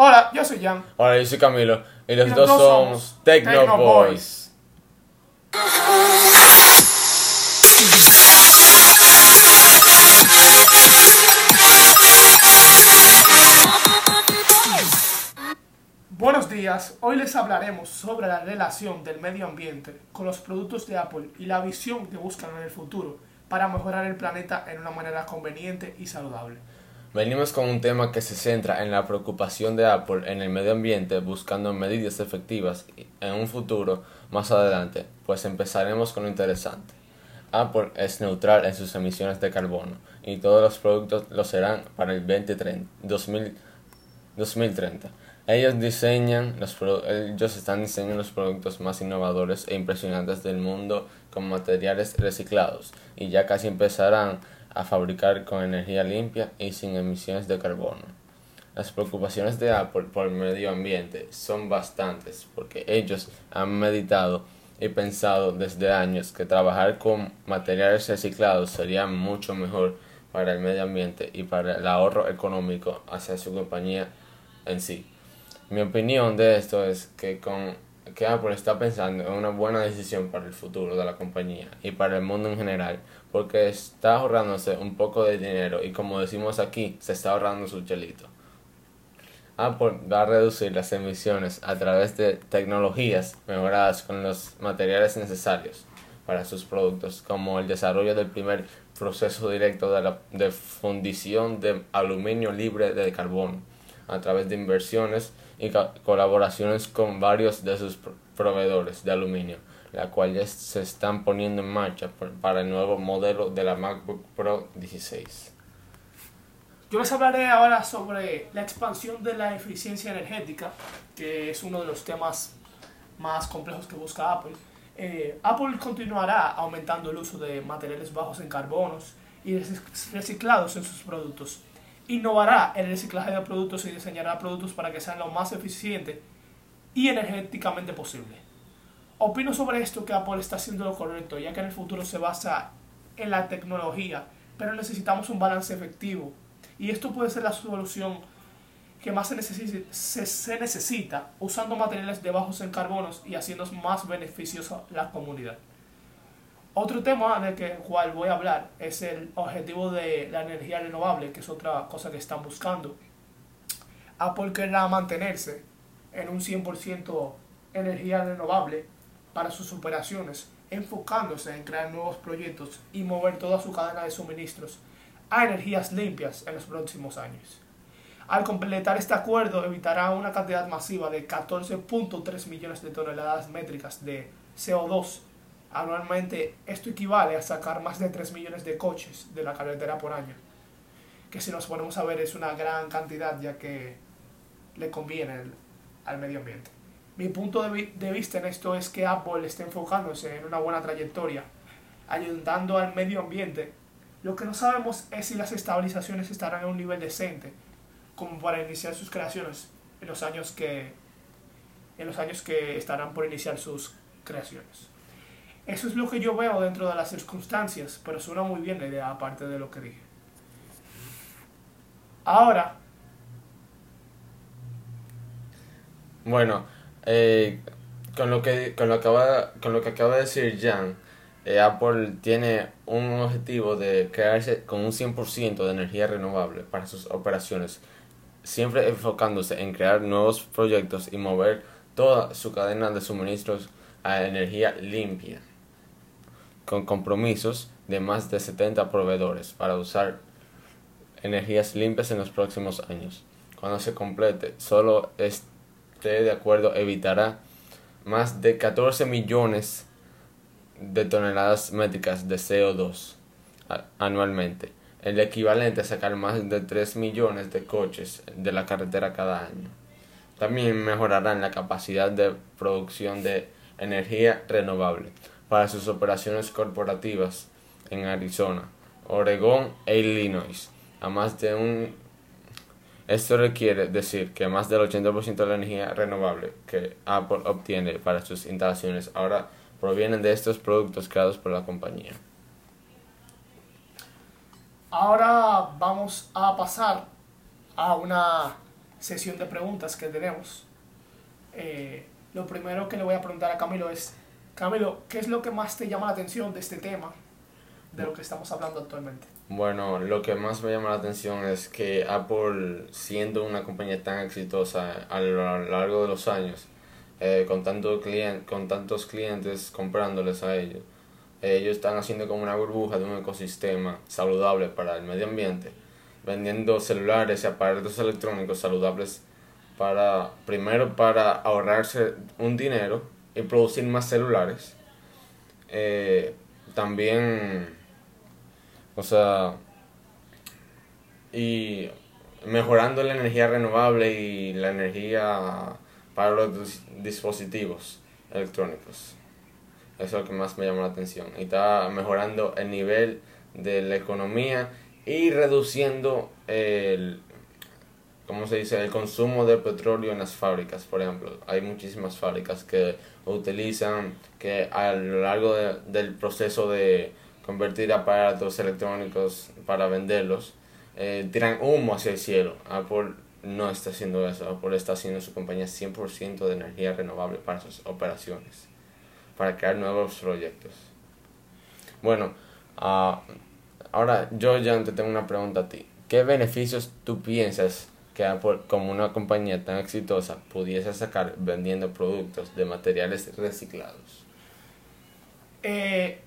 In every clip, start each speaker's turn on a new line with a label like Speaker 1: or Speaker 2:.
Speaker 1: Hola, yo soy Jan.
Speaker 2: Hola, yo soy Camilo. Y los
Speaker 1: Y
Speaker 2: dos somos Tecno
Speaker 1: Tecno
Speaker 2: Boys.
Speaker 1: Buenos días, hoy les hablaremos sobre la relación del medio ambiente con los productos de Apple y la visión que buscan en el futuro para mejorar el planeta en una manera conveniente y saludable.
Speaker 2: Venimos con un tema que se centra en la preocupación de Apple en el medio ambiente buscando medidas efectivas en un futuro más adelante, pues empezaremos con lo interesante. Apple es neutral en sus emisiones de carbono y todos los productos lo serán para el 2030, 2000 2030. Ellos diseñan los ellos están diseñando los productos más innovadores e impresionantes del mundo con materiales reciclados y ya casi empezarán a fabricar con energía limpia y sin emisiones de carbono. Las preocupaciones de Apple por el medio ambiente son bastantes porque ellos han meditado y pensado desde años que trabajar con materiales reciclados sería mucho mejor para el medio ambiente y para el ahorro económico hacia su compañía en sí. Mi opinión de esto es que con que Apple está pensando en una buena decisión para el futuro de la compañía y para el mundo en general, porque está ahorrándose un poco de dinero y como decimos aquí, se está ahorrando su chelito. Apple va a reducir las emisiones a través de tecnologías mejoradas con los materiales necesarios para sus productos, como el desarrollo del primer proceso directo de, la, de fundición de aluminio libre de carbono, a través de inversiones y colaboraciones con varios de sus pro- proveedores de aluminio, la cual ya se están poniendo en marcha para el nuevo modelo de la MacBook Pro 16.
Speaker 1: Yo les hablaré ahora sobre la expansión de la eficiencia energética, que es uno de los temas más complejos que busca Apple. Eh, Apple continuará aumentando el uso de materiales bajos en carbonos y rec- reciclados en sus productos. Innovará el reciclaje de productos y diseñará productos para que sean lo más eficiente y energéticamente posible. Opino sobre esto que Apple está haciendo lo correcto, ya que en el futuro se basa en la tecnología, pero necesitamos un balance efectivo. Y esto puede ser la solución que más se necesita usando materiales de bajos en carbonos y haciendo más beneficiosa la comunidad. Otro tema del que, cual voy a hablar es el objetivo de la energía renovable, que es otra cosa que están buscando. Apple querrá mantenerse en un 100% energía renovable para sus operaciones, enfocándose en crear nuevos proyectos y mover toda su cadena de suministros a energías limpias en los próximos años. Al completar este acuerdo evitará una cantidad masiva de 14.3 millones de toneladas métricas de CO2. Anualmente esto equivale a sacar más de 3 millones de coches de la carretera por año, que si nos ponemos a ver es una gran cantidad ya que le conviene al medio ambiente. Mi punto de, de vista en esto es que Apple está enfocándose en una buena trayectoria, ayudando al medio ambiente. Lo que no sabemos es si las estabilizaciones estarán en un nivel decente como para iniciar sus creaciones en los años que en los años que estarán por iniciar sus creaciones. Eso es lo que yo veo dentro de las circunstancias, pero suena muy bien la idea aparte de lo que dije. Ahora,
Speaker 2: Bueno, eh, con, lo que, con, lo acaba, con lo que acaba de decir Jan, eh, Apple tiene un objetivo de quedarse con un 100% de energía renovable para sus operaciones, siempre enfocándose en crear nuevos proyectos y mover toda su cadena de suministros a energía limpia, con compromisos de más de 70 proveedores para usar energías limpias en los próximos años. Cuando se complete, solo esté de acuerdo evitará más de 14 millones de toneladas métricas de CO2 a- anualmente, el equivalente a sacar más de 3 millones de coches de la carretera cada año. También mejorarán la capacidad de producción de energía renovable para sus operaciones corporativas en Arizona, Oregón e Illinois, a más de un esto requiere decir que más del 80% de la energía renovable que Apple obtiene para sus instalaciones ahora provienen de estos productos creados por la compañía.
Speaker 1: ahora vamos a pasar a una sesión de preguntas que tenemos. Eh, lo primero que le voy a preguntar a Camilo es, Camilo, ¿qué es lo que más te llama la atención de este tema, de lo que estamos hablando actualmente?
Speaker 2: Bueno, lo que más me llama la atención es que Apple, siendo una compañía tan exitosa a lo largo de los años, eh, con, tanto con tantos clientes comprándoles a ellos, ellos están haciendo como una burbuja de un ecosistema saludable para el medio ambiente, vendiendo celulares y aparatos electrónicos saludables para, primero para ahorrarse un dinero y producir más celulares. Eh, también, o sea, y mejorando la energía renovable y la energía para los dispositivos electrónicos. Eso es lo que más me llama la atención. Y está mejorando el nivel de la economía y reduciendo el, ¿cómo se dice? El consumo de petróleo en las fábricas, por ejemplo. Hay muchísimas fábricas que utilizan, que a lo largo del proceso de convertir aparatos electrónicos para venderlos, eh, tiran humo hacia el cielo. Apple no está haciendo eso. Apple está haciendo su compañía 100% de energía renovable para sus operaciones para crear nuevos proyectos. Bueno, uh, ahora yo ya te tengo una pregunta a ti. ¿Qué beneficios tú piensas que Apple, como una compañía tan exitosa, pudiese sacar vendiendo productos de materiales reciclados?
Speaker 1: Eh,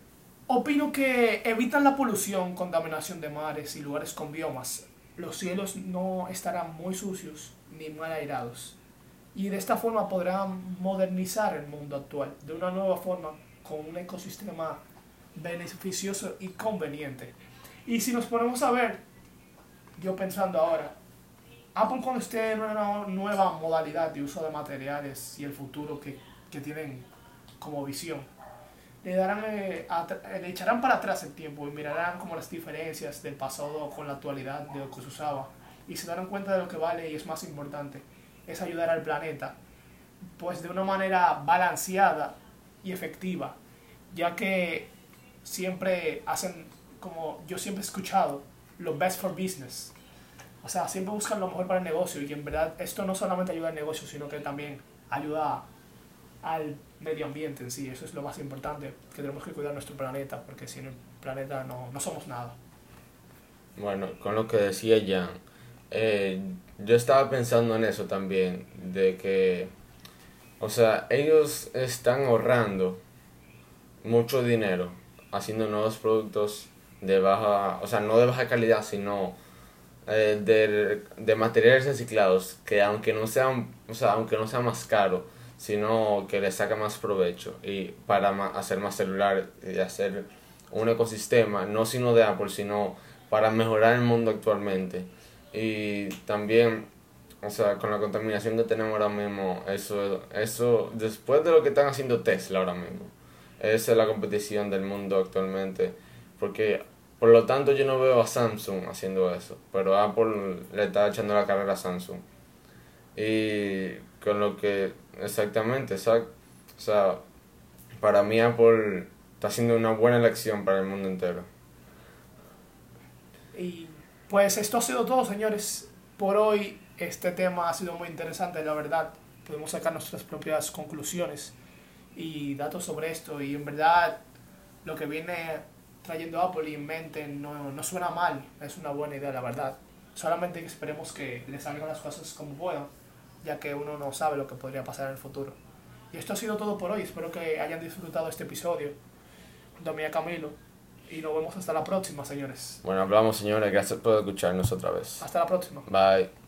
Speaker 1: opino que evitan la polución, contaminación de mares y lugares con biomas. Los cielos no estarán muy sucios ni mal airados y de esta forma podrán modernizar el mundo actual de una nueva forma con un ecosistema beneficioso y conveniente. Y si nos ponemos a ver, yo pensando ahora, Apple cuando esté una nueva modalidad de uso de materiales y el futuro que, que tienen como visión, le, darán, eh, le echarán para atrás el tiempo y mirarán como las diferencias del pasado con la actualidad de lo que se usaba y se darán cuenta de lo que vale y es más importante es ayudar al planeta, pues de una manera balanceada y efectiva, ya que siempre hacen, como yo siempre he escuchado, lo best for business. O sea, siempre buscan lo mejor para el negocio y en verdad esto no solamente ayuda al negocio, sino que también ayuda al medio ambiente en sí. Eso es lo más importante, que tenemos que cuidar nuestro planeta, porque sin el planeta no, no somos nada.
Speaker 2: Bueno, con lo que decía Jan, eh, yo estaba pensando en eso también, de que, o sea, ellos están ahorrando mucho dinero haciendo nuevos productos de baja, o sea, no de baja calidad, sino eh, de, de, materiales reciclados que aunque no sean, o sea, aunque no sea más caro, sino que le saca más provecho y para hacer más celulares y hacer un ecosistema, no sino de Apple, sino para mejorar el mundo actualmente y también, o sea, con la contaminación que tenemos ahora mismo, eso, eso después de lo que están haciendo Tesla ahora mismo, esa es la competición del mundo actualmente. Porque, por lo tanto, yo no veo a Samsung haciendo eso, pero Apple le está echando la carrera a Samsung. Y con lo que, exactamente, o sea, para mí Apple está haciendo una buena elección para el mundo entero.
Speaker 1: Y pues esto ha sido todo, señores. Por hoy este tema ha sido muy interesante, la verdad. Podemos sacar nuestras propias conclusiones y datos sobre esto. Y en verdad lo que viene trayendo Apple y mente no, no suena mal. Es una buena idea, la verdad. Solamente esperemos que le salgan las cosas como puedan, ya que uno no sabe lo que podría pasar en el futuro. Y esto ha sido todo por hoy. Espero que hayan disfrutado este episodio. Domía Camilo y nos vemos hasta la próxima, señores.
Speaker 2: Bueno, hablamos, señores. Gracias por escucharnos otra vez.
Speaker 1: Hasta la próxima.
Speaker 2: Bye.